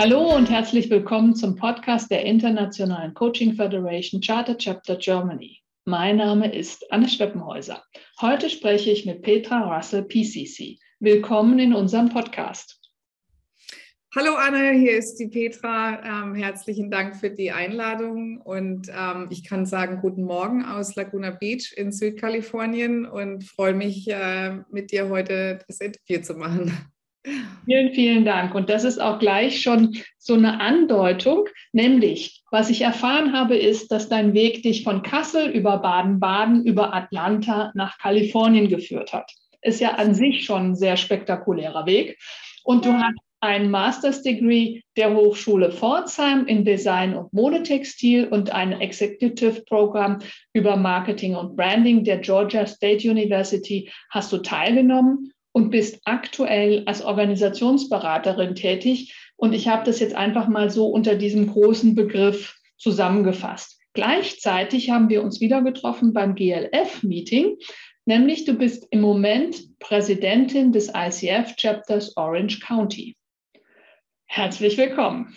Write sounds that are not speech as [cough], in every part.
Hallo und herzlich willkommen zum Podcast der Internationalen Coaching Federation Charter Chapter Germany. Mein Name ist Anne Schweppenhäuser. Heute spreche ich mit Petra Russell, PCC. Willkommen in unserem Podcast. Hallo Anne, hier ist die Petra. Ähm, herzlichen Dank für die Einladung und ähm, ich kann sagen, guten Morgen aus Laguna Beach in Südkalifornien und freue mich, äh, mit dir heute das Interview zu machen. Vielen, vielen Dank. Und das ist auch gleich schon so eine Andeutung, nämlich, was ich erfahren habe, ist, dass dein Weg dich von Kassel über Baden-Baden, über Atlanta nach Kalifornien geführt hat. Ist ja an sich schon ein sehr spektakulärer Weg. Und du hast ein Master's Degree der Hochschule Pforzheim in Design und Modetextil und ein Executive Program über Marketing und Branding der Georgia State University hast du teilgenommen und bist aktuell als Organisationsberaterin tätig. Und ich habe das jetzt einfach mal so unter diesem großen Begriff zusammengefasst. Gleichzeitig haben wir uns wieder getroffen beim GLF-Meeting, nämlich du bist im Moment Präsidentin des ICF-Chapters Orange County. Herzlich willkommen.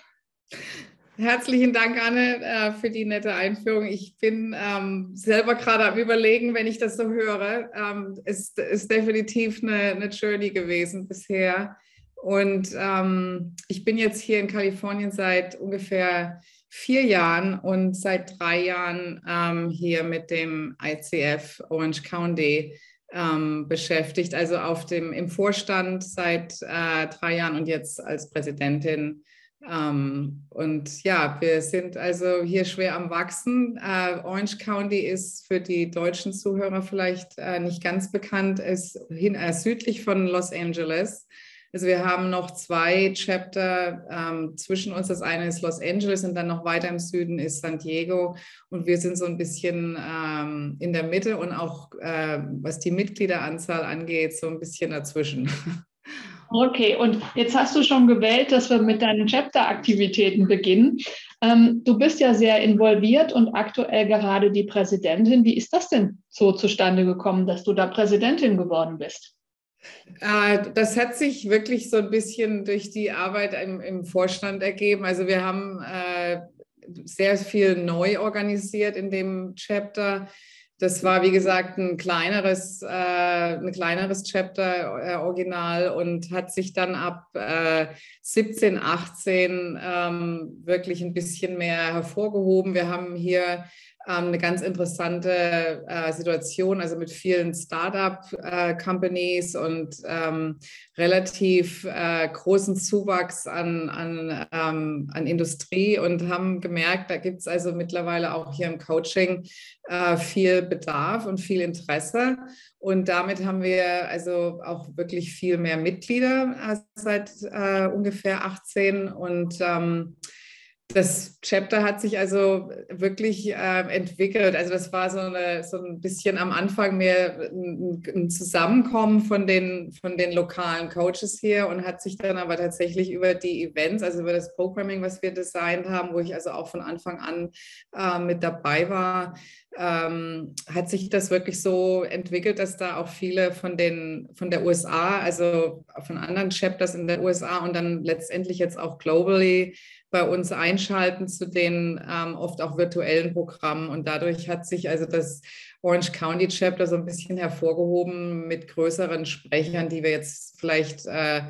Herzlichen Dank, Anne, äh, für die nette Einführung. Ich bin ähm, selber gerade am Überlegen, wenn ich das so höre. Ähm, es ist definitiv eine, eine Journey gewesen bisher. Und ähm, ich bin jetzt hier in Kalifornien seit ungefähr vier Jahren und seit drei Jahren ähm, hier mit dem ICF Orange County ähm, beschäftigt. Also auf dem, im Vorstand seit äh, drei Jahren und jetzt als Präsidentin ähm, und ja, wir sind also hier schwer am Wachsen. Äh, Orange County ist für die deutschen Zuhörer vielleicht äh, nicht ganz bekannt, ist hin, äh, südlich von Los Angeles. Also wir haben noch zwei Chapter ähm, zwischen uns. Das eine ist Los Angeles und dann noch weiter im Süden ist San Diego. Und wir sind so ein bisschen ähm, in der Mitte und auch äh, was die Mitgliederanzahl angeht, so ein bisschen dazwischen. [laughs] Okay, und jetzt hast du schon gewählt, dass wir mit deinen Chapter-Aktivitäten beginnen. Ähm, du bist ja sehr involviert und aktuell gerade die Präsidentin. Wie ist das denn so zustande gekommen, dass du da Präsidentin geworden bist? Äh, das hat sich wirklich so ein bisschen durch die Arbeit im, im Vorstand ergeben. Also wir haben äh, sehr viel neu organisiert in dem Chapter. Das war, wie gesagt, ein kleineres, äh, ein kleineres Chapter äh, Original und hat sich dann ab äh, 17, 18 ähm, wirklich ein bisschen mehr hervorgehoben. Wir haben hier eine ganz interessante äh, Situation, also mit vielen Startup-Companies äh, und ähm, relativ äh, großen Zuwachs an, an, ähm, an Industrie und haben gemerkt, da gibt es also mittlerweile auch hier im Coaching äh, viel Bedarf und viel Interesse. Und damit haben wir also auch wirklich viel mehr Mitglieder äh, seit äh, ungefähr 18 und ähm, das Chapter hat sich also wirklich äh, entwickelt. Also das war so, eine, so ein bisschen am Anfang mehr ein, Zusammenkommen von den, von den lokalen Coaches hier und hat sich dann aber tatsächlich über die Events, also über das Programming, was wir designt haben, wo ich also auch von Anfang an äh, mit dabei war, ähm, hat sich das wirklich so entwickelt, dass da auch viele von den von der USA, also von anderen Chapters in der USA und dann letztendlich jetzt auch globally bei uns einschalten zu den ähm, oft auch virtuellen Programmen. Und dadurch hat sich also das Orange County Chapter so ein bisschen hervorgehoben mit größeren Sprechern, die wir jetzt vielleicht äh,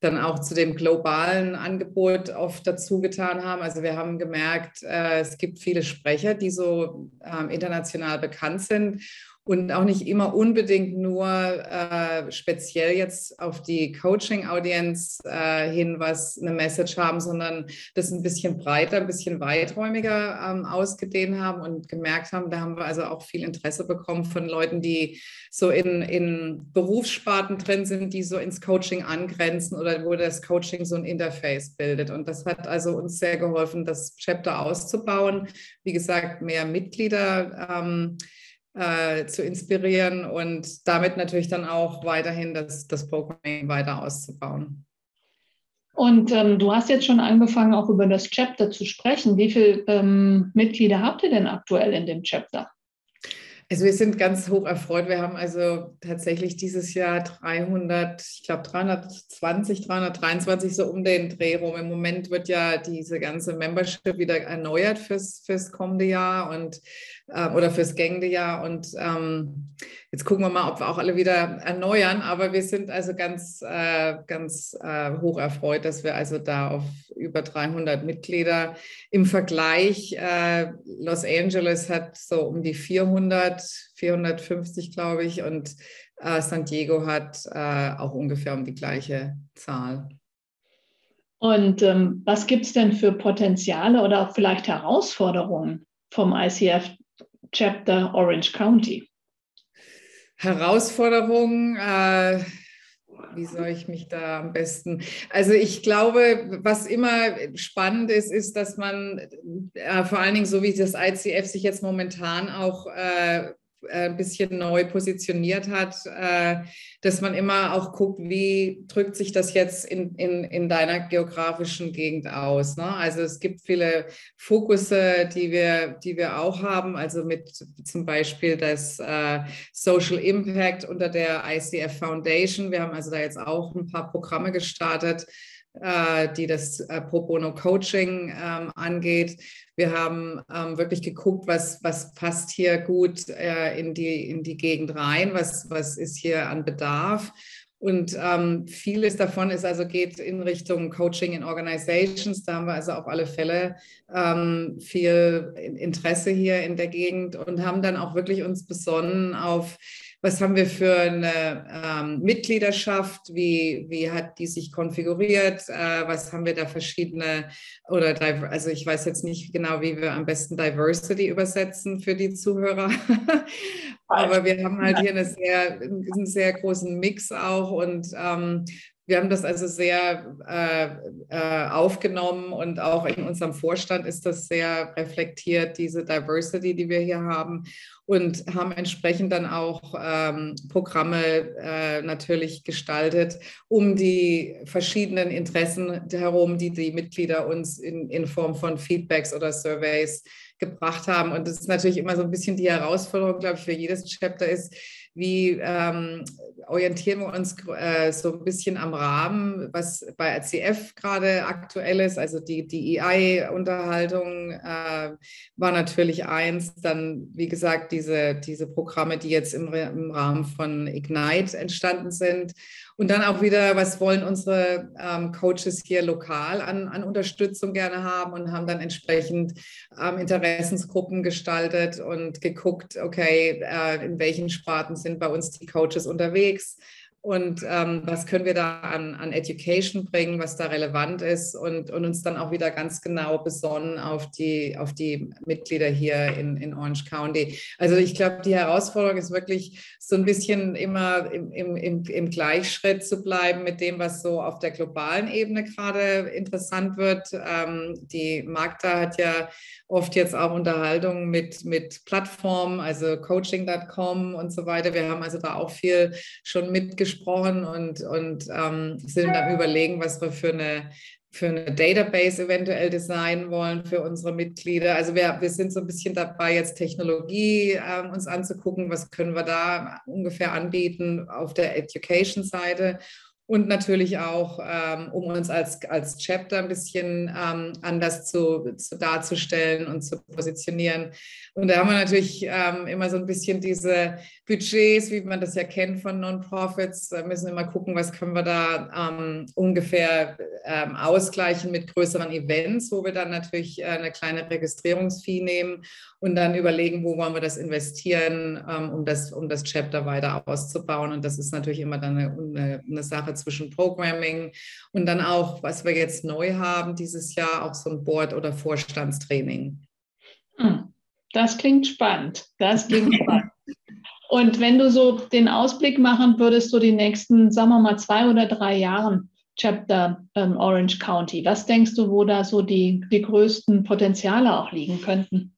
dann auch zu dem globalen Angebot oft dazu getan haben. Also wir haben gemerkt, äh, es gibt viele Sprecher, die so äh, international bekannt sind und auch nicht immer unbedingt nur äh, speziell jetzt auf die Coaching-Audienz äh, hin, was eine Message haben, sondern das ein bisschen breiter, ein bisschen weiträumiger ähm, ausgedehnt haben und gemerkt haben, da haben wir also auch viel Interesse bekommen von Leuten, die so in, in Berufssparten drin sind, die so ins Coaching angrenzen oder wo das Coaching so ein Interface bildet. Und das hat also uns sehr geholfen, das Chapter auszubauen. Wie gesagt, mehr Mitglieder. Ähm, äh, zu inspirieren und damit natürlich dann auch weiterhin das, das Programming weiter auszubauen. Und ähm, du hast jetzt schon angefangen, auch über das Chapter zu sprechen. Wie viele ähm, Mitglieder habt ihr denn aktuell in dem Chapter? Also wir sind ganz hoch erfreut. Wir haben also tatsächlich dieses Jahr 300, ich glaube 320, 323 so um den Dreh rum. Im Moment wird ja diese ganze Membership wieder erneuert fürs, fürs kommende Jahr und äh, oder fürs gängende Jahr. Und ähm, jetzt gucken wir mal, ob wir auch alle wieder erneuern. Aber wir sind also ganz, äh, ganz äh, hoch erfreut, dass wir also da auf über 300 Mitglieder im Vergleich. Äh, Los Angeles hat so um die 400, 450, glaube ich. Und äh, San Diego hat äh, auch ungefähr um die gleiche Zahl. Und ähm, was gibt es denn für Potenziale oder auch vielleicht Herausforderungen vom ICF Chapter Orange County? Herausforderungen, äh, wie soll ich mich da am besten? Also ich glaube, was immer spannend ist, ist, dass man äh, vor allen Dingen so wie das ICF sich jetzt momentan auch äh, ein bisschen neu positioniert hat, äh, dass man immer auch guckt, wie drückt sich das jetzt in, in, in deiner geografischen Gegend aus. Ne? Also es gibt viele Fokusse, die wir, die wir auch haben, also mit zum Beispiel das äh, Social Impact unter der ICF Foundation. Wir haben also da jetzt auch ein paar Programme gestartet, äh, die das äh, Pro Bono Coaching ähm, angeht. Wir haben ähm, wirklich geguckt, was, was passt hier gut äh, in, die, in die Gegend rein, was, was ist hier an Bedarf. Und ähm, vieles davon ist also geht in Richtung Coaching in Organizations. Da haben wir also auf alle Fälle ähm, viel Interesse hier in der Gegend und haben dann auch wirklich uns besonnen auf was haben wir für eine ähm, Mitgliedschaft, wie, wie hat die sich konfiguriert, äh, was haben wir da verschiedene oder also ich weiß jetzt nicht genau, wie wir am besten Diversity übersetzen für die Zuhörer, [laughs] aber wir haben halt hier eine sehr, einen sehr großen Mix auch und ähm, wir haben das also sehr äh, äh, aufgenommen und auch in unserem Vorstand ist das sehr reflektiert, diese Diversity, die wir hier haben und haben entsprechend dann auch ähm, Programme äh, natürlich gestaltet, um die verschiedenen Interessen herum, die die Mitglieder uns in, in Form von Feedbacks oder Surveys gebracht haben. Und das ist natürlich immer so ein bisschen die Herausforderung, glaube ich, für jedes Chapter ist, wie ähm, orientieren wir uns äh, so ein bisschen am Rahmen, was bei RCF gerade aktuell ist. Also die, EI-Unterhaltung äh, war natürlich eins. Dann, wie gesagt, diese, diese Programme, die jetzt im, im Rahmen von Ignite entstanden sind. Und dann auch wieder, was wollen unsere ähm, Coaches hier lokal an, an Unterstützung gerne haben und haben dann entsprechend ähm, Interessensgruppen gestaltet und geguckt, okay, äh, in welchen Sparten sind bei uns die Coaches unterwegs und ähm, was können wir da an, an Education bringen, was da relevant ist und, und uns dann auch wieder ganz genau besonnen auf die, auf die Mitglieder hier in, in Orange County. Also ich glaube, die Herausforderung ist wirklich so ein bisschen immer im, im, im, im Gleichschritt zu bleiben mit dem, was so auf der globalen Ebene gerade interessant wird. Ähm, die Magda hat ja oft jetzt auch Unterhaltungen mit, mit Plattformen, also coaching.com und so weiter. Wir haben also da auch viel schon mitgesprochen und, und ähm, sind am Überlegen, was wir für eine, für eine Database eventuell designen wollen für unsere Mitglieder. Also wir, wir sind so ein bisschen dabei, jetzt Technologie äh, uns anzugucken, was können wir da ungefähr anbieten auf der Education-Seite und natürlich auch, ähm, um uns als, als Chapter ein bisschen ähm, anders zu, zu, darzustellen und zu positionieren. Und da haben wir natürlich ähm, immer so ein bisschen diese Budgets, wie man das ja kennt von Non-Profits, da müssen wir immer gucken, was können wir da ähm, ungefähr ähm, ausgleichen mit größeren Events, wo wir dann natürlich äh, eine kleine Registrierungsfee nehmen und dann überlegen, wo wollen wir das investieren, ähm, um, das, um das Chapter weiter auszubauen. Und das ist natürlich immer dann eine, eine Sache zwischen Programming und dann auch, was wir jetzt neu haben dieses Jahr, auch so ein Board- oder Vorstandstraining. Hm, das klingt spannend. Das klingt [laughs] spannend. Und wenn du so den Ausblick machen würdest, so die nächsten, sagen wir mal, zwei oder drei Jahren, Chapter ähm, Orange County, was denkst du, wo da so die, die größten Potenziale auch liegen könnten?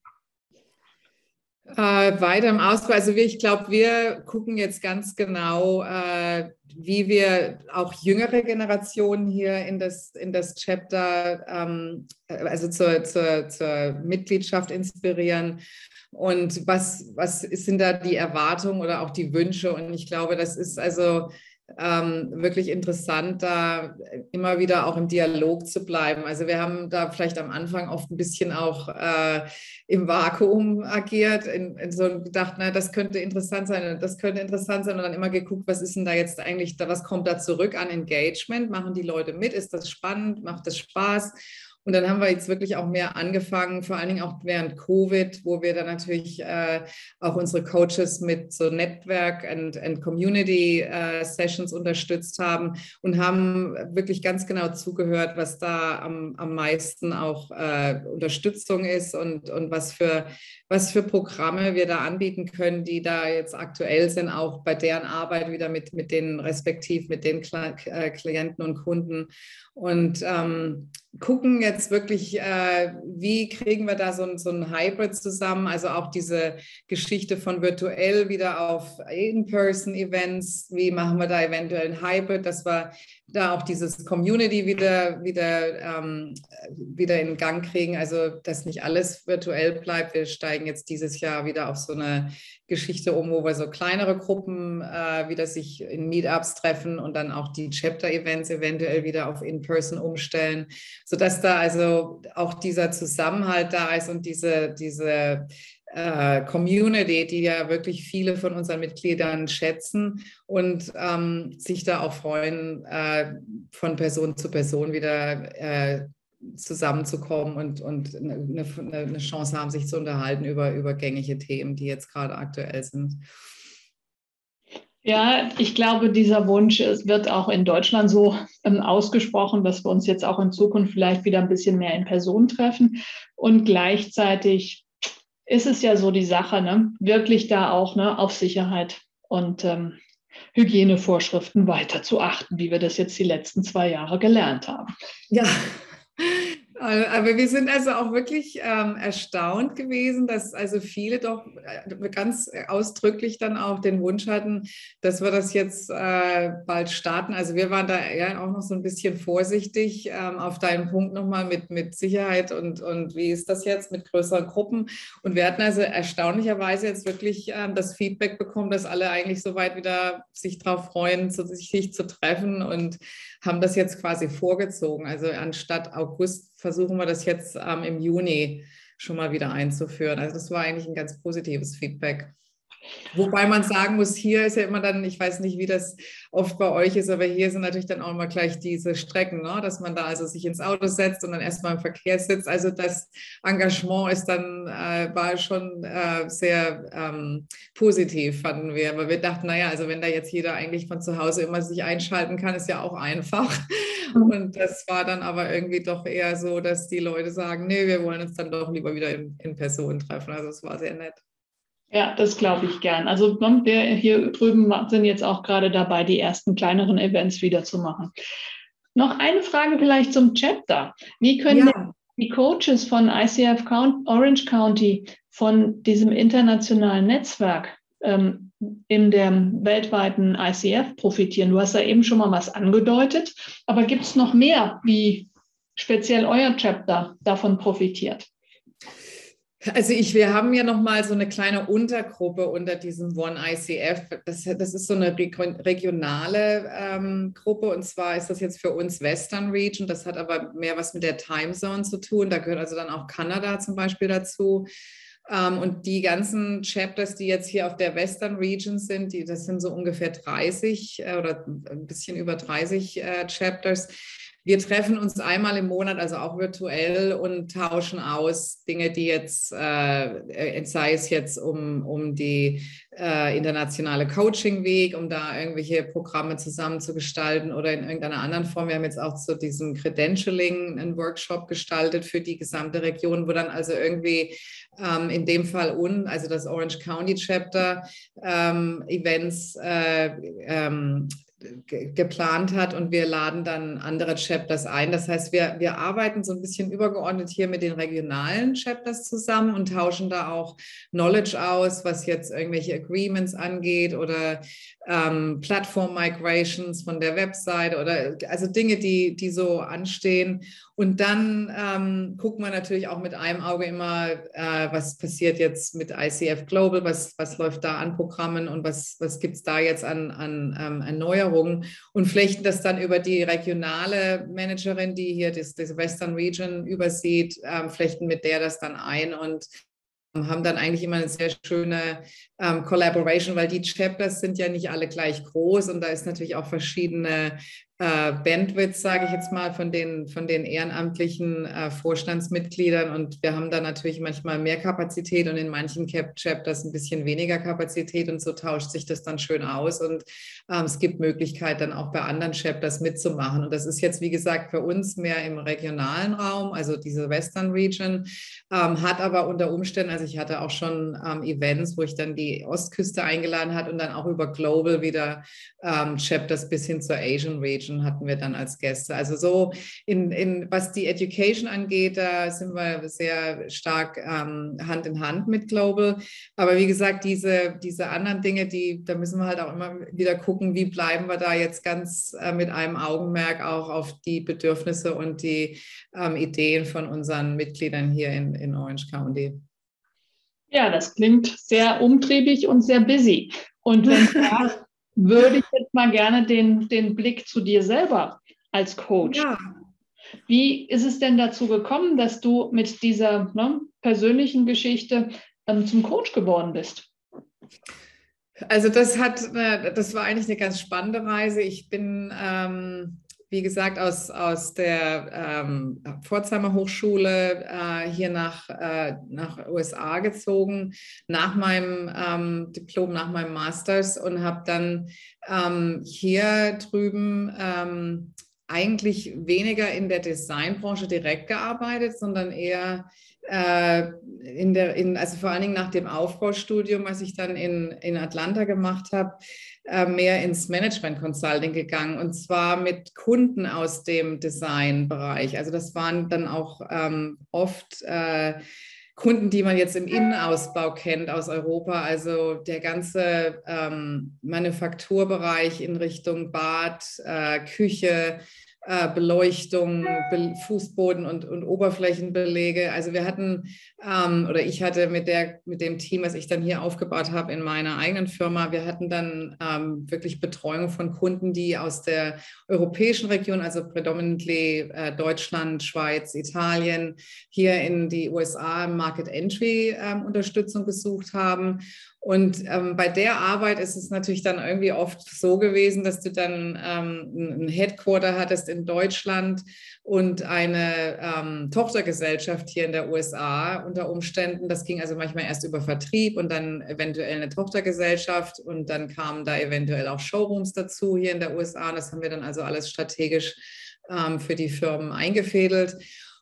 Äh, weiter im Ausbau. Also ich glaube, wir gucken jetzt ganz genau, äh, wie wir auch jüngere Generationen hier in das, in das Chapter, ähm, also zur, zur, zur Mitgliedschaft inspirieren. Und was, was sind da die Erwartungen oder auch die Wünsche? Und ich glaube, das ist also ähm, wirklich interessant, da immer wieder auch im Dialog zu bleiben. Also wir haben da vielleicht am Anfang oft ein bisschen auch äh, im Vakuum agiert, in, in so gedacht, na, das könnte interessant sein, das könnte interessant sein und dann immer geguckt, was ist denn da jetzt eigentlich, was kommt da zurück an Engagement? Machen die Leute mit? Ist das spannend? Macht das Spaß? Und dann haben wir jetzt wirklich auch mehr angefangen, vor allen Dingen auch während Covid, wo wir dann natürlich äh, auch unsere Coaches mit so Netzwerk und, and Community äh, Sessions unterstützt haben und haben wirklich ganz genau zugehört, was da am, am meisten auch äh, Unterstützung ist und, und was für was für Programme wir da anbieten können, die da jetzt aktuell sind, auch bei deren Arbeit wieder mit, mit den respektiv, mit den äh, Klienten und Kunden. Und ähm, gucken jetzt wirklich, äh, wie kriegen wir da so ein, so ein Hybrid zusammen, also auch diese Geschichte von virtuell wieder auf In-Person-Events, wie machen wir da eventuell ein Hybrid, dass wir da auch dieses Community wieder, wieder, ähm, wieder in Gang kriegen, also dass nicht alles virtuell bleibt. Wir steigen jetzt dieses Jahr wieder auf so eine Geschichte um, wo wir so kleinere Gruppen äh, wieder sich in Meetups treffen und dann auch die Chapter-Events eventuell wieder auf In-Person umstellen, sodass da also auch dieser Zusammenhalt da ist und diese, diese äh, Community, die ja wirklich viele von unseren Mitgliedern schätzen und ähm, sich da auch freuen, äh, von Person zu Person wieder äh, zusammenzukommen und, und eine, eine, Chance haben, sich zu unterhalten über, über gängige Themen, die jetzt gerade aktuell sind. Ja, ich glaube, dieser Wunsch wird auch in Deutschland so ähm, ausgesprochen, dass wir uns jetzt auch in Zukunft vielleicht wieder ein bisschen mehr in Person treffen. Und gleichzeitig ist es ja so die Sache, ne? wirklich da auch ne, auf Sicherheit und ähm, Hygienevorschriften weiter zu achten, wie wir das jetzt die letzten zwei Jahre gelernt haben. Ja, aber wir sind also auch wirklich ähm, erstaunt gewesen, dass also viele doch äh, ganz ausdrücklich dann auch den Wunsch hatten, dass wir das jetzt äh, bald starten. Also wir waren da ja auch noch so ein bisschen vorsichtig ähm, auf deinen Punkt nochmal mit, mit Sicherheit und, und wie ist das jetzt mit größeren Gruppen. Und wir hatten also erstaunlicherweise jetzt wirklich ähm, das Feedback bekommen, dass alle eigentlich soweit wieder sich darauf freuen, sich zu treffen und haben das jetzt quasi vorgezogen. Also anstatt August versuchen wir das jetzt ähm, im Juni schon mal wieder einzuführen. Also das war eigentlich ein ganz positives Feedback. Wobei man sagen muss, hier ist ja immer dann, ich weiß nicht, wie das oft bei euch ist, aber hier sind natürlich dann auch immer gleich diese Strecken, ne? dass man da also sich ins Auto setzt und dann erstmal im Verkehr sitzt. Also das Engagement ist dann, äh, war schon äh, sehr ähm, positiv, fanden wir. Aber wir dachten, naja, also wenn da jetzt jeder eigentlich von zu Hause immer sich einschalten kann, ist ja auch einfach. Mhm. Und das war dann aber irgendwie doch eher so, dass die Leute sagen, nee, wir wollen uns dann doch lieber wieder in, in Person treffen. Also es war sehr nett. Ja, das glaube ich gern. Also wir hier drüben sind jetzt auch gerade dabei, die ersten kleineren Events wieder zu machen. Noch eine Frage vielleicht zum Chapter. Wie können ja. die Coaches von ICF Count, Orange County von diesem internationalen Netzwerk ähm, in dem weltweiten ICF profitieren? Du hast da eben schon mal was angedeutet, aber gibt es noch mehr, wie speziell euer Chapter davon profitiert? Also ich, wir haben ja noch mal so eine kleine Untergruppe unter diesem One ICF. Das, das ist so eine regionale ähm, Gruppe und zwar ist das jetzt für uns Western Region. Das hat aber mehr was mit der Time Zone zu tun. Da gehört also dann auch Kanada zum Beispiel dazu. Ähm, und die ganzen Chapters, die jetzt hier auf der Western Region sind, die, das sind so ungefähr 30 äh, oder ein bisschen über 30 äh, Chapters wir treffen uns einmal im Monat, also auch virtuell und tauschen aus Dinge, die jetzt, äh, äh sei es jetzt um, um die äh, internationale Coaching-Weg, um da irgendwelche Programme zusammen zu gestalten oder in irgendeiner anderen Form. Wir haben jetzt auch zu diesem Credentialing einen Workshop gestaltet für die gesamte Region, wo dann also irgendwie ähm, in dem Fall un, also das Orange County Chapter ähm, Events äh, ähm, geplant hat und wir laden dann andere Chapters ein. Das heißt, wir, wir arbeiten so ein bisschen übergeordnet hier mit den regionalen Chapters zusammen und tauschen da auch Knowledge aus, was jetzt irgendwelche Agreements angeht oder ähm, Plattform Migrations von der Website oder also Dinge, die, die so anstehen. Und dann ähm, guckt man natürlich auch mit einem Auge immer, äh, was passiert jetzt mit ICF Global, was, was läuft da an Programmen und was, was gibt es da jetzt an, an ähm, Erneuerungen und flechten das dann über die regionale Managerin, die hier das, das Western Region übersieht, ähm, flechten mit der das dann ein und haben dann eigentlich immer eine sehr schöne ähm, Collaboration, weil die Chapters sind ja nicht alle gleich groß und da ist natürlich auch verschiedene äh, Bandwidth, sage ich jetzt mal, von den, von den ehrenamtlichen äh, Vorstandsmitgliedern. Und wir haben da natürlich manchmal mehr Kapazität und in manchen Cap-Chapters ein bisschen weniger Kapazität. Und so tauscht sich das dann schön aus. Und ähm, es gibt Möglichkeit, dann auch bei anderen Chapters mitzumachen. Und das ist jetzt, wie gesagt, für uns mehr im regionalen Raum, also diese Western Region, ähm, hat aber unter Umständen, also ich hatte auch schon ähm, Events, wo ich dann die Ostküste eingeladen hat und dann auch über Global wieder ähm, Chapters bis hin zur Asian Region Education hatten wir dann als Gäste. Also so in, in was die Education angeht, da sind wir sehr stark ähm, Hand in Hand mit Global. Aber wie gesagt, diese, diese anderen Dinge, die, da müssen wir halt auch immer wieder gucken, wie bleiben wir da jetzt ganz äh, mit einem Augenmerk auch auf die Bedürfnisse und die ähm, Ideen von unseren Mitgliedern hier in, in Orange County. Ja, das klingt sehr umtriebig und sehr busy. Und wenn [laughs] da würde ich jetzt mal gerne den, den Blick zu dir selber als Coach. Ja. Wie ist es denn dazu gekommen, dass du mit dieser ne, persönlichen Geschichte ähm, zum Coach geworden bist? Also das hat, das war eigentlich eine ganz spannende Reise. Ich bin ähm, wie gesagt, aus, aus der ähm, Pforzheimer Hochschule äh, hier nach, äh, nach USA gezogen, nach meinem ähm, Diplom, nach meinem Masters und habe dann ähm, hier drüben ähm, eigentlich weniger in der Designbranche direkt gearbeitet, sondern eher in der, in, also vor allen Dingen nach dem Aufbaustudium, was ich dann in, in Atlanta gemacht habe, äh, mehr ins Management Consulting gegangen und zwar mit Kunden aus dem Designbereich. Also das waren dann auch ähm, oft äh, Kunden, die man jetzt im Innenausbau kennt aus Europa, also der ganze ähm, Manufakturbereich in Richtung Bad, äh, Küche, äh, Beleuchtung, Be Fußboden und, und Oberflächenbelege. Also wir hatten, ähm, oder ich hatte mit, der, mit dem Team, was ich dann hier aufgebaut habe in meiner eigenen Firma, wir hatten dann ähm, wirklich Betreuung von Kunden, die aus der europäischen Region, also predominantly äh, Deutschland, Schweiz, Italien, hier in die USA Market Entry ähm, Unterstützung gesucht haben. Und ähm, bei der Arbeit ist es natürlich dann irgendwie oft so gewesen, dass du dann ähm, ein Headquarter hattest in Deutschland und eine ähm, Tochtergesellschaft hier in der USA unter Umständen. Das ging also manchmal erst über Vertrieb und dann eventuell eine Tochtergesellschaft und dann kamen da eventuell auch Showrooms dazu hier in der USA. Und das haben wir dann also alles strategisch ähm, für die Firmen eingefädelt.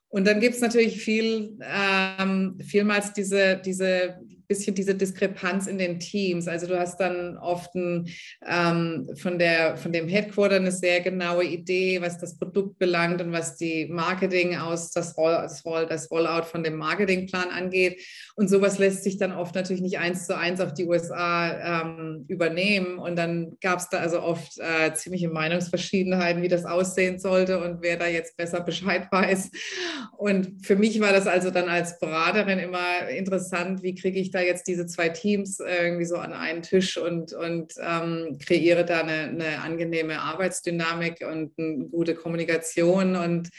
Und dann gibt es natürlich viel, ähm, vielmals diese, diese bisschen diese Diskrepanz in den Teams. Also du hast dann oft ein, ähm, von, der, von dem Headquarter eine sehr genaue Idee, was das Produkt belangt und was die Marketing aus, das, Roll, das, Roll, das Rollout von dem Marketingplan angeht. Und sowas lässt sich dann oft natürlich nicht eins zu eins auf die USA ähm, übernehmen. Und dann gab es da also oft äh, ziemliche Meinungsverschiedenheiten, wie das aussehen sollte und wer da jetzt besser Bescheid [laughs] weiß. Und für mich war das also dann als Beraterin immer interessant, wie kriege ich da jetzt diese zwei Teams irgendwie so an einen Tisch und, und ähm, kreiere da eine, eine angenehme Arbeitsdynamik und eine gute Kommunikation. Und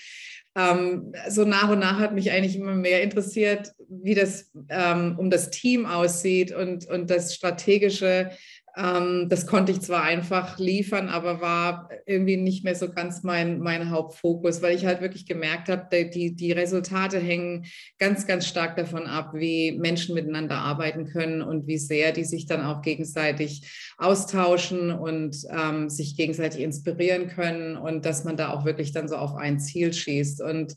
ähm, so nach und nach hat mich eigentlich immer mehr interessiert, wie das ähm, um das Team aussieht und, und das strategische ähm, das konnte ich zwar einfach liefern, aber war irgendwie nicht mehr so ganz mein, mein Hauptfokus, weil ich halt wirklich gemerkt habe, die, die Resultate hängen ganz, ganz stark davon ab, wie Menschen miteinander arbeiten können und wie sehr die sich dann auch gegenseitig austauschen und ähm, sich gegenseitig inspirieren können und dass man da auch wirklich dann so auf ein Ziel schießt. Und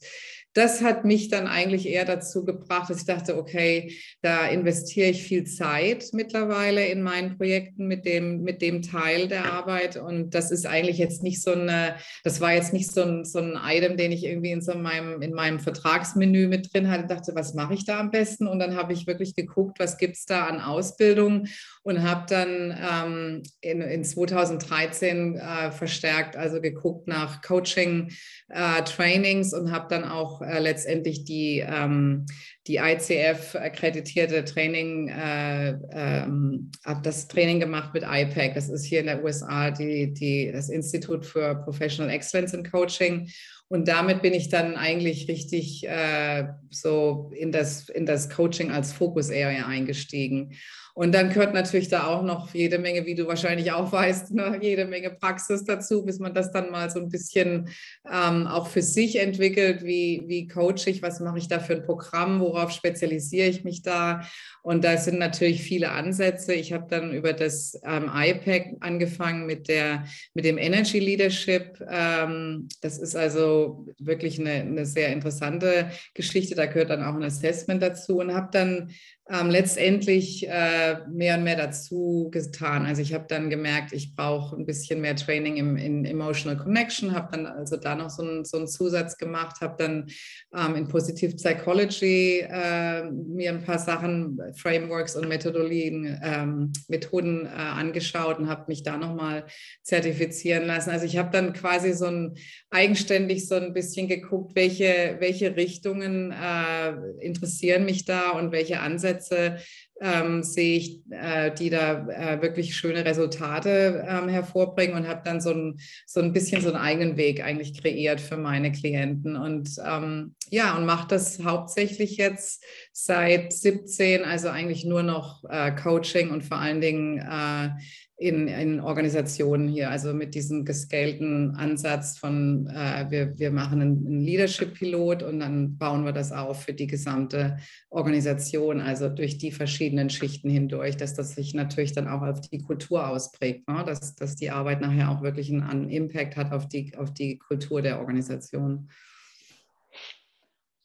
das hat mich dann eigentlich eher dazu gebracht, dass ich dachte, okay, da investiere ich viel Zeit mittlerweile in meinen Projekten mit dem, mit dem Teil der Arbeit. Und das ist eigentlich jetzt nicht so eine, das war jetzt nicht so ein, so ein Item, den ich irgendwie in so meinem, in meinem Vertragsmenü mit drin hatte, dachte, was mache ich da am besten? Und dann habe ich wirklich geguckt, was gibt es da an Ausbildung und habe dann ähm, in, in 2013 äh, verstärkt, also geguckt nach Coaching-Trainings äh, und habe dann auch äh, letztendlich die, ähm, die ICF-akkreditierte Training, äh, ähm, habe das Training gemacht mit IPAC. Das ist hier in der USA die, die, das Institut für Professional Excellence in Coaching. Und damit bin ich dann eigentlich richtig äh, so in das, in das Coaching als Fokus-Area eingestiegen. Und dann gehört natürlich da auch noch jede Menge, wie du wahrscheinlich auch weißt, ne, jede Menge Praxis dazu, bis man das dann mal so ein bisschen ähm, auch für sich entwickelt. Wie, wie coache ich, was mache ich da für ein Programm, worauf spezialisiere ich mich da? Und da sind natürlich viele Ansätze. Ich habe dann über das ähm, IPAC angefangen mit, der, mit dem Energy Leadership. Ähm, das ist also wirklich eine, eine sehr interessante Geschichte. Da gehört dann auch ein Assessment dazu und habe dann ähm, letztendlich äh, mehr und mehr dazu getan. Also ich habe dann gemerkt, ich brauche ein bisschen mehr Training im, in Emotional Connection, habe dann also da noch so, ein, so einen Zusatz gemacht, habe dann ähm, in Positive Psychology äh, mir ein paar Sachen, Frameworks und Methodologien, ähm, Methoden äh, angeschaut und habe mich da nochmal zertifizieren lassen. Also ich habe dann quasi so ein eigenständig so ein bisschen geguckt, welche, welche Richtungen äh, interessieren mich da und welche Ansätze Ansätze ähm, sehe ich, äh, die da äh, wirklich schöne Resultate ähm, hervorbringen und habe dann so ein, so ein bisschen so einen eigenen Weg eigentlich kreiert für meine Klienten. Und ähm, ja, und mache das hauptsächlich jetzt seit 17, also eigentlich nur noch äh, Coaching und vor allen Dingen äh, in, in Organisationen hier, also mit diesem gescalten Ansatz von, äh, wir, wir machen einen, einen Leadership-Pilot und dann bauen wir das auf für die gesamte Organisation, also durch die verschiedenen Schichten hindurch, dass das sich natürlich dann auch auf die Kultur ausprägt, ne? dass, dass die Arbeit nachher auch wirklich einen, einen Impact hat auf die, auf die Kultur der Organisation.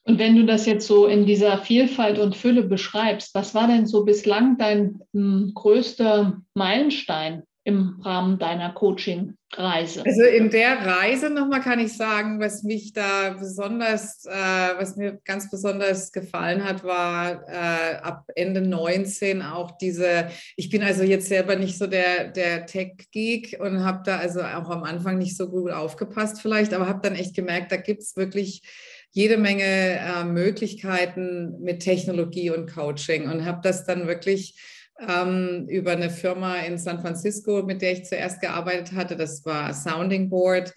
Und wenn du das jetzt so in dieser Vielfalt und Fülle beschreibst, was war denn so bislang dein hm, größter Meilenstein im Rahmen deiner Coaching-Reise? Also in der Reise nochmal kann ich sagen, was mich da besonders, äh, was mir ganz besonders gefallen hat, war äh, ab Ende 19 auch diese, ich bin also jetzt selber nicht so der, der Tech-Geek und habe da also auch am Anfang nicht so gut aufgepasst vielleicht, aber habe dann echt gemerkt, da gibt es wirklich jede Menge äh, Möglichkeiten mit Technologie und Coaching und habe das dann wirklich ähm, über eine Firma in San Francisco, mit der ich zuerst gearbeitet hatte, das war Sounding Board,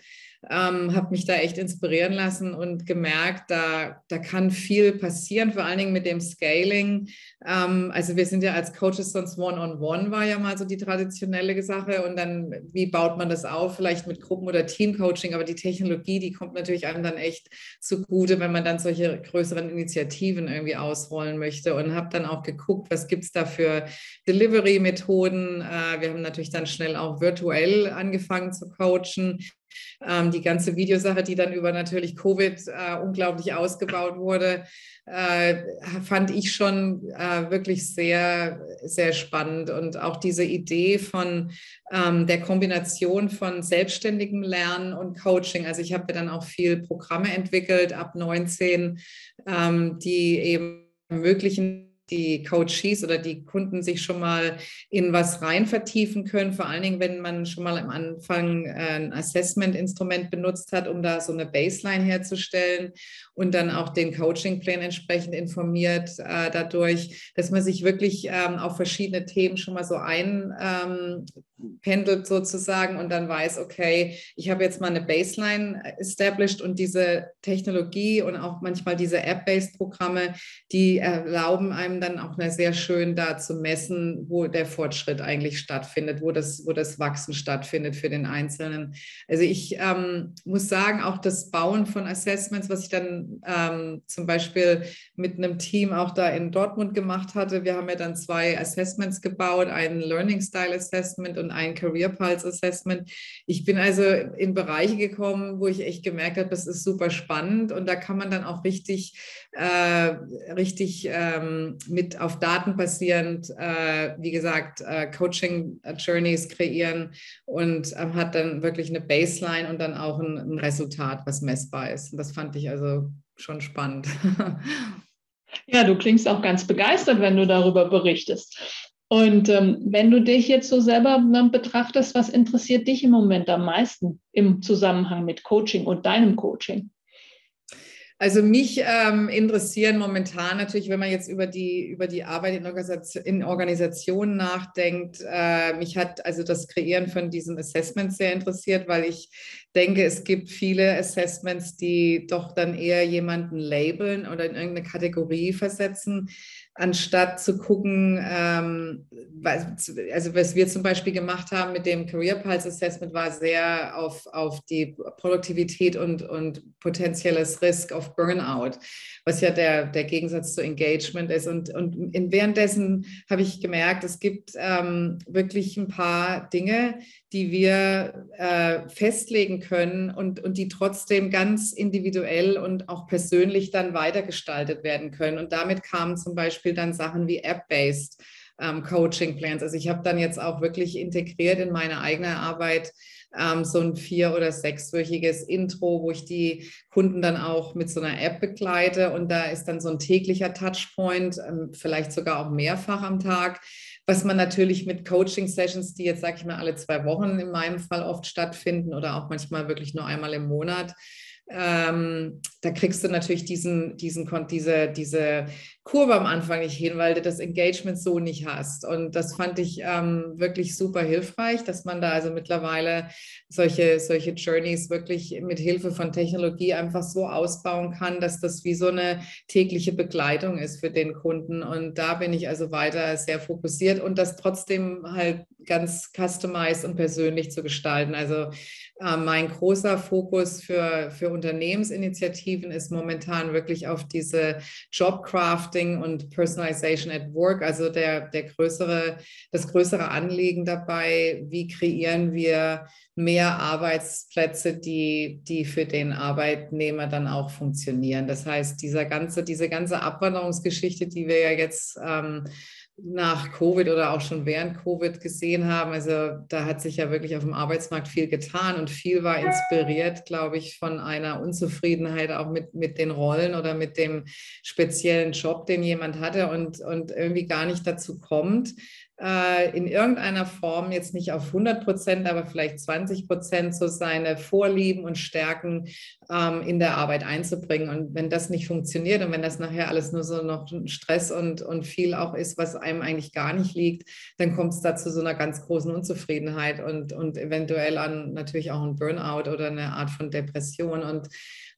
ähm, habe mich da echt inspirieren lassen und gemerkt, da, da kann viel passieren, vor allen Dingen mit dem Scaling. Ähm, also wir sind ja als Coaches sonst One-on-One -on -one war ja mal so die traditionelle Sache. Und dann, wie baut man das auf, vielleicht mit Gruppen- oder Team-Coaching, aber die Technologie, die kommt natürlich einem dann echt zugute, wenn man dann solche größeren Initiativen irgendwie ausrollen möchte. Und habe dann auch geguckt, was gibt es da für Delivery-Methoden. Äh, wir haben natürlich dann schnell auch virtuell angefangen zu coachen ähm, die ganze Videosache, die dann über natürlich Covid äh, unglaublich ausgebaut wurde, äh, fand ich schon äh, wirklich sehr, sehr spannend. Und auch diese Idee von ähm, der Kombination von selbstständigem Lernen und Coaching. Also ich habe dann auch viel Programme entwickelt ab 19, ähm, die eben ermöglichen, die Coaches oder die Kunden sich schon mal in was rein vertiefen können, vor allen Dingen, wenn man schon mal am Anfang äh, ein Assessment-Instrument benutzt hat, um da so eine Baseline herzustellen und dann auch den Coaching-Plan entsprechend informiert äh, dadurch, dass man sich wirklich ähm, auf verschiedene Themen schon mal so einpendelt ähm, sozusagen und dann weiß, okay, ich habe jetzt mal eine Baseline established und diese Technologie und auch manchmal diese App-based Programme, die erlauben einem dann auch sehr schön da zu messen, wo der Fortschritt eigentlich stattfindet, wo das, wo das Wachsen stattfindet für den Einzelnen. Also ich ähm, muss sagen, auch das Bauen von Assessments, was ich dann ähm, zum Beispiel mit einem Team auch da in Dortmund gemacht hatte, wir haben ja dann zwei Assessments gebaut, ein Learning Style Assessment und ein Career Pulse Assessment. Ich bin also in Bereiche gekommen, wo ich echt gemerkt habe, das ist super spannend und da kann man dann auch richtig, äh, richtig ähm, mit auf Daten basierend, äh, wie gesagt, äh, Coaching Journeys kreieren und ähm, hat dann wirklich eine Baseline und dann auch ein, ein Resultat, was messbar ist. Und das fand ich also schon spannend. [laughs] Ja, du klingst auch ganz begeistert, wenn du darüber berichtest. Und ähm, wenn du dich jetzt so selber ne, betrachtest, was interessiert dich im Moment am meisten im Zusammenhang mit Coaching und deinem Coaching? Also mich ähm, interessieren momentan natürlich, wenn man jetzt über die, über die Arbeit in, Organisation, in Organisationen nachdenkt, äh, mich hat also das Kreieren von diesen Assessments sehr interessiert, weil ich denke, es gibt viele Assessments, die doch dann eher jemanden labeln oder in irgendeine Kategorie versetzen anstatt zu gucken, ähm, also was wir zum Beispiel gemacht haben mit dem Career Pulse Assessment war sehr auf, auf die Produktivität und, und potenzielles Risk Burnout, was ja der, der Gegensatz zu Engagement ist. Und, und in, währenddessen habe ich gemerkt, es gibt ähm, wirklich ein paar Dinge, die wir äh, festlegen können und, und die trotzdem ganz individuell und auch persönlich dann weitergestaltet werden können. Und damit kamen zum Beispiel dann Sachen wie App-Based ähm, Coaching Plans. Also ich habe dann jetzt auch wirklich integriert in meine eigene Arbeit ähm, so ein vier- oder sechswöchiges Intro, wo ich die Kunden dann auch mit so einer App begleite. Und da ist dann so ein täglicher Touchpoint, ähm, vielleicht sogar auch mehrfach am Tag was man natürlich mit Coaching-Sessions, die jetzt, sage ich mal, alle zwei Wochen in meinem Fall oft stattfinden oder auch manchmal wirklich nur einmal im Monat, ähm, da kriegst du natürlich diesen, diesen, diese, diese Kurve am Anfang nicht hin, weil du das Engagement so nicht hast. Und das fand ich ähm, wirklich super hilfreich, dass man da also mittlerweile solche, solche Journeys wirklich mit Hilfe von Technologie einfach so ausbauen kann, dass das wie so eine tägliche Begleitung ist für den Kunden. Und da bin ich also weiter sehr fokussiert und das trotzdem halt ganz customized und persönlich zu gestalten. Also äh, mein großer Fokus für, für Unternehmensinitiativen ist momentan wirklich auf diese Jobcrafting und Personalization at Work, also der, der größere, das größere Anliegen dabei, wie kreieren wir mehr Arbeitsplätze, die, die für den Arbeitnehmer dann auch funktionieren. Das heißt, dieser ganze, diese ganze Abwanderungsgeschichte, die wir ja jetzt ähm, nach Covid oder auch schon während Covid gesehen haben. Also da hat sich ja wirklich auf dem Arbeitsmarkt viel getan und viel war inspiriert, glaube ich, von einer Unzufriedenheit auch mit, mit den Rollen oder mit dem speziellen Job, den jemand hatte und, und irgendwie gar nicht dazu kommt, äh, in irgendeiner Form jetzt nicht auf 100 Prozent, aber vielleicht 20 Prozent so seine Vorlieben und Stärken ähm, in der Arbeit einzubringen. Und wenn das nicht funktioniert und wenn das nachher alles nur so noch Stress und, und viel auch ist, was einem eigentlich gar nicht liegt, dann kommt es da zu so einer ganz großen Unzufriedenheit und, und eventuell an natürlich auch ein Burnout oder eine Art von Depression. Und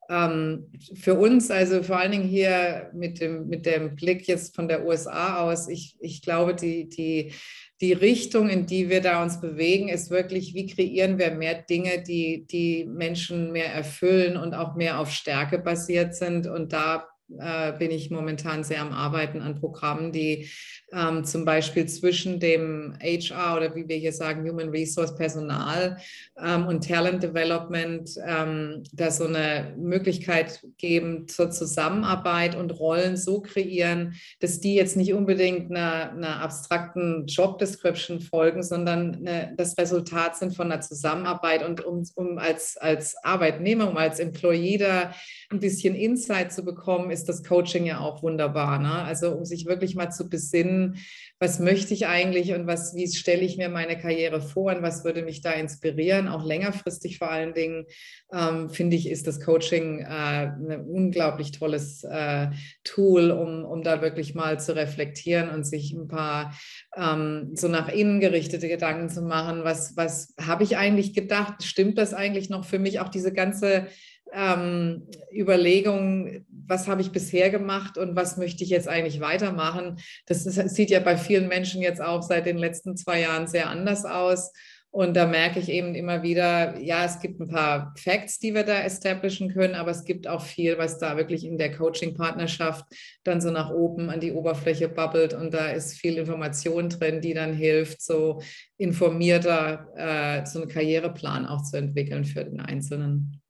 ähm, für uns, also vor allen Dingen hier mit dem, mit dem Blick jetzt von der USA aus, ich, ich glaube, die, die, die Richtung, in die wir da uns bewegen, ist wirklich, wie kreieren wir mehr Dinge, die die Menschen mehr erfüllen und auch mehr auf Stärke basiert sind. Und da äh, bin ich momentan sehr am Arbeiten an Programmen, die ähm, zum Beispiel zwischen dem HR oder wie wir hier sagen, Human Resource Personal ähm, und Talent Development ähm, da so eine Möglichkeit geben zur Zusammenarbeit und Rollen so kreieren, dass die jetzt nicht unbedingt einer, einer abstrakten Job Description folgen, sondern eine, das Resultat sind von einer Zusammenarbeit und um, um als, als Arbeitnehmer, um als Employee da ein bisschen Insight zu bekommen, ist das Coaching ja auch wunderbar. Ne? Also um sich wirklich mal zu besinnen, was möchte ich eigentlich und was, wie stelle ich mir meine Karriere vor und was würde mich da inspirieren, auch längerfristig vor allen Dingen, ähm, finde ich, ist das Coaching äh, ein unglaublich tolles äh, Tool, um, um da wirklich mal zu reflektieren und sich ein paar ähm, so nach innen gerichtete Gedanken zu machen. Was, was habe ich eigentlich gedacht? Stimmt das eigentlich noch für mich? Auch diese ganze ähm, Überlegung, was habe ich bisher gemacht und was möchte ich jetzt eigentlich weitermachen. Das, ist, das sieht ja bei vielen Menschen jetzt auch seit den letzten zwei Jahren sehr anders aus. Und da merke ich eben immer wieder, ja, es gibt ein paar Facts, die wir da establishen können, aber es gibt auch viel, was da wirklich in der Coaching-Partnerschaft dann so nach oben an die Oberfläche babbelt. Und da ist viel Information drin, die dann hilft, so informierter äh, so einen Karriereplan auch zu entwickeln für den Einzelnen.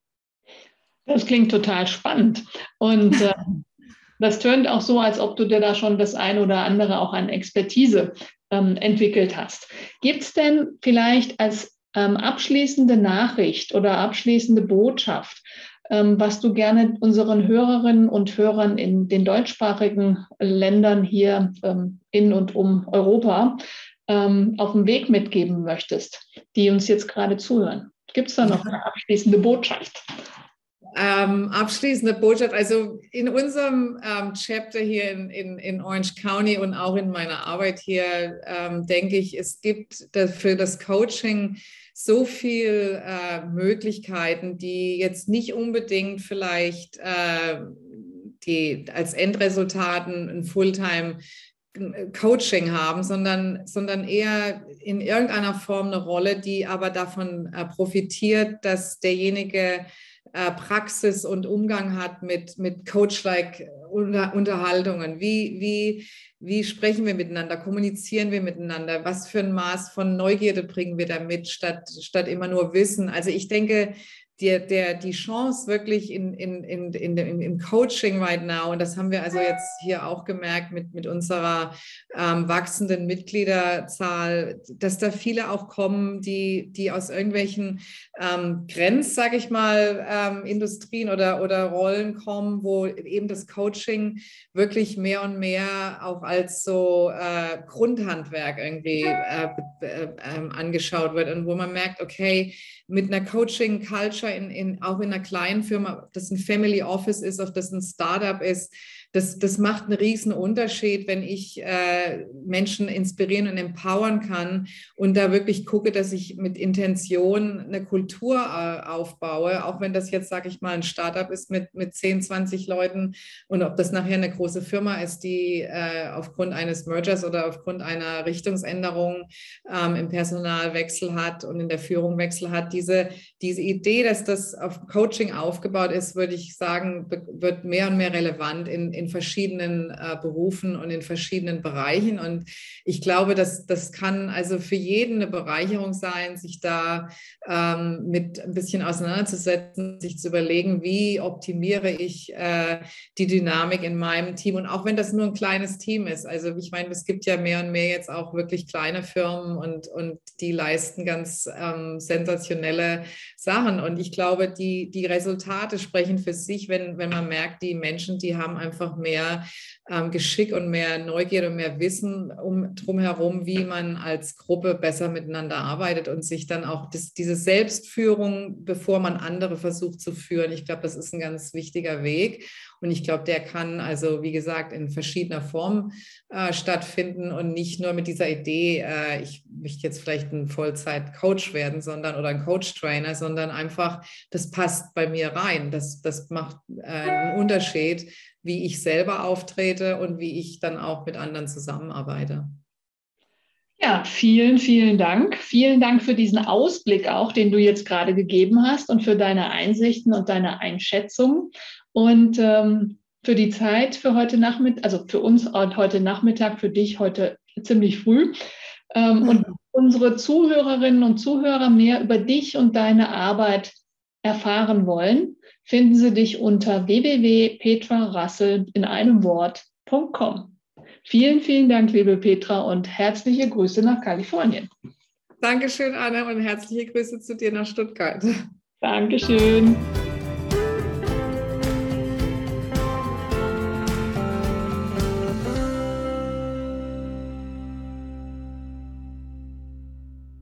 Das klingt total spannend. Und äh, [laughs] das tönt auch so, als ob du dir da schon das eine oder andere auch an Expertise ähm, entwickelt hast. Gibt es denn vielleicht als ähm, abschließende Nachricht oder abschließende Botschaft, ähm, was du gerne unseren Hörerinnen und Hörern in den deutschsprachigen Ländern hier ähm, in und um Europa ähm, auf dem Weg mitgeben möchtest, die uns jetzt gerade zuhören? Gibt es da noch eine abschließende Botschaft? Ähm, abschließende Botschaft, also in unserem ähm, Chapter hier in, in, in Orange County und auch in meiner Arbeit hier, ähm, denke ich, es gibt für das Coaching so viele äh, Möglichkeiten, die jetzt nicht unbedingt vielleicht äh, die als Endresultaten ein Fulltime äh, Coaching haben, sondern, sondern eher in irgendeiner Form eine Rolle, die aber davon äh, profitiert, dass derjenige äh, Praxis und Umgang hat mit, mit Coach-like Unter Unterhaltungen. Wie, wie, wie sprechen wir miteinander? Kommunizieren wir miteinander? Was für ein Maß von Neugierde bringen wir da mit, statt, statt immer nur Wissen? Also ich denke, der, der, die Chance wirklich in, in, in, in, im Coaching right now, und das haben wir also jetzt hier auch gemerkt mit, mit unserer ähm, wachsenden Mitgliederzahl, dass da viele auch kommen, die, die aus irgendwelchen ähm, Grenz, sage ich mal, ähm, Industrien oder, oder Rollen kommen, wo eben das Coaching wirklich mehr und mehr auch als so äh, Grundhandwerk irgendwie äh, äh, angeschaut wird und wo man merkt, okay, mit einer Coaching-Culture in, in, auch in einer kleinen Firma, ob das ein Family Office ist, ob das ein Startup ist, das, das macht einen riesen Unterschied, wenn ich äh, Menschen inspirieren und empowern kann und da wirklich gucke, dass ich mit Intention eine Kultur äh, aufbaue, auch wenn das jetzt, sage ich mal, ein Startup ist mit, mit 10, 20 Leuten und ob das nachher eine große Firma ist, die äh, aufgrund eines Mergers oder aufgrund einer Richtungsänderung ähm, im Personalwechsel hat und in der Führung Wechsel hat. Diese, diese Idee, dass das auf Coaching aufgebaut ist, würde ich sagen, wird mehr und mehr relevant in, in in verschiedenen äh, Berufen und in verschiedenen Bereichen. Und ich glaube, dass das kann also für jeden eine Bereicherung sein, sich da ähm, mit ein bisschen auseinanderzusetzen, sich zu überlegen, wie optimiere ich äh, die Dynamik in meinem Team. Und auch wenn das nur ein kleines Team ist. Also ich meine, es gibt ja mehr und mehr jetzt auch wirklich kleine Firmen und, und die leisten ganz ähm, sensationelle Sachen. Und ich glaube, die, die Resultate sprechen für sich, wenn, wenn man merkt, die Menschen, die haben einfach noch mehr ähm, Geschick und mehr Neugier und mehr Wissen um drumherum, wie man als Gruppe besser miteinander arbeitet und sich dann auch das, diese Selbstführung, bevor man andere versucht zu führen. Ich glaube, das ist ein ganz wichtiger Weg. Und ich glaube, der kann also, wie gesagt, in verschiedener Form äh, stattfinden und nicht nur mit dieser Idee, äh, ich möchte jetzt vielleicht ein Vollzeit-Coach werden, sondern oder ein Coach-Trainer, sondern einfach, das passt bei mir rein. Das, das macht äh, einen Unterschied, wie ich selber auftrete und wie ich dann auch mit anderen zusammenarbeite. Ja, vielen, vielen Dank. Vielen Dank für diesen Ausblick auch, den du jetzt gerade gegeben hast und für deine Einsichten und deine Einschätzung. Und ähm, für die Zeit für heute Nachmittag, also für uns heute Nachmittag, für dich heute ziemlich früh. Ähm, und [laughs] unsere Zuhörerinnen und Zuhörer mehr über dich und deine Arbeit erfahren wollen, finden Sie dich unter www.petrarassel in einem Wort.com. Vielen, vielen Dank, liebe Petra, und herzliche Grüße nach Kalifornien. Dankeschön, Anna, und herzliche Grüße zu dir nach Stuttgart. Dankeschön.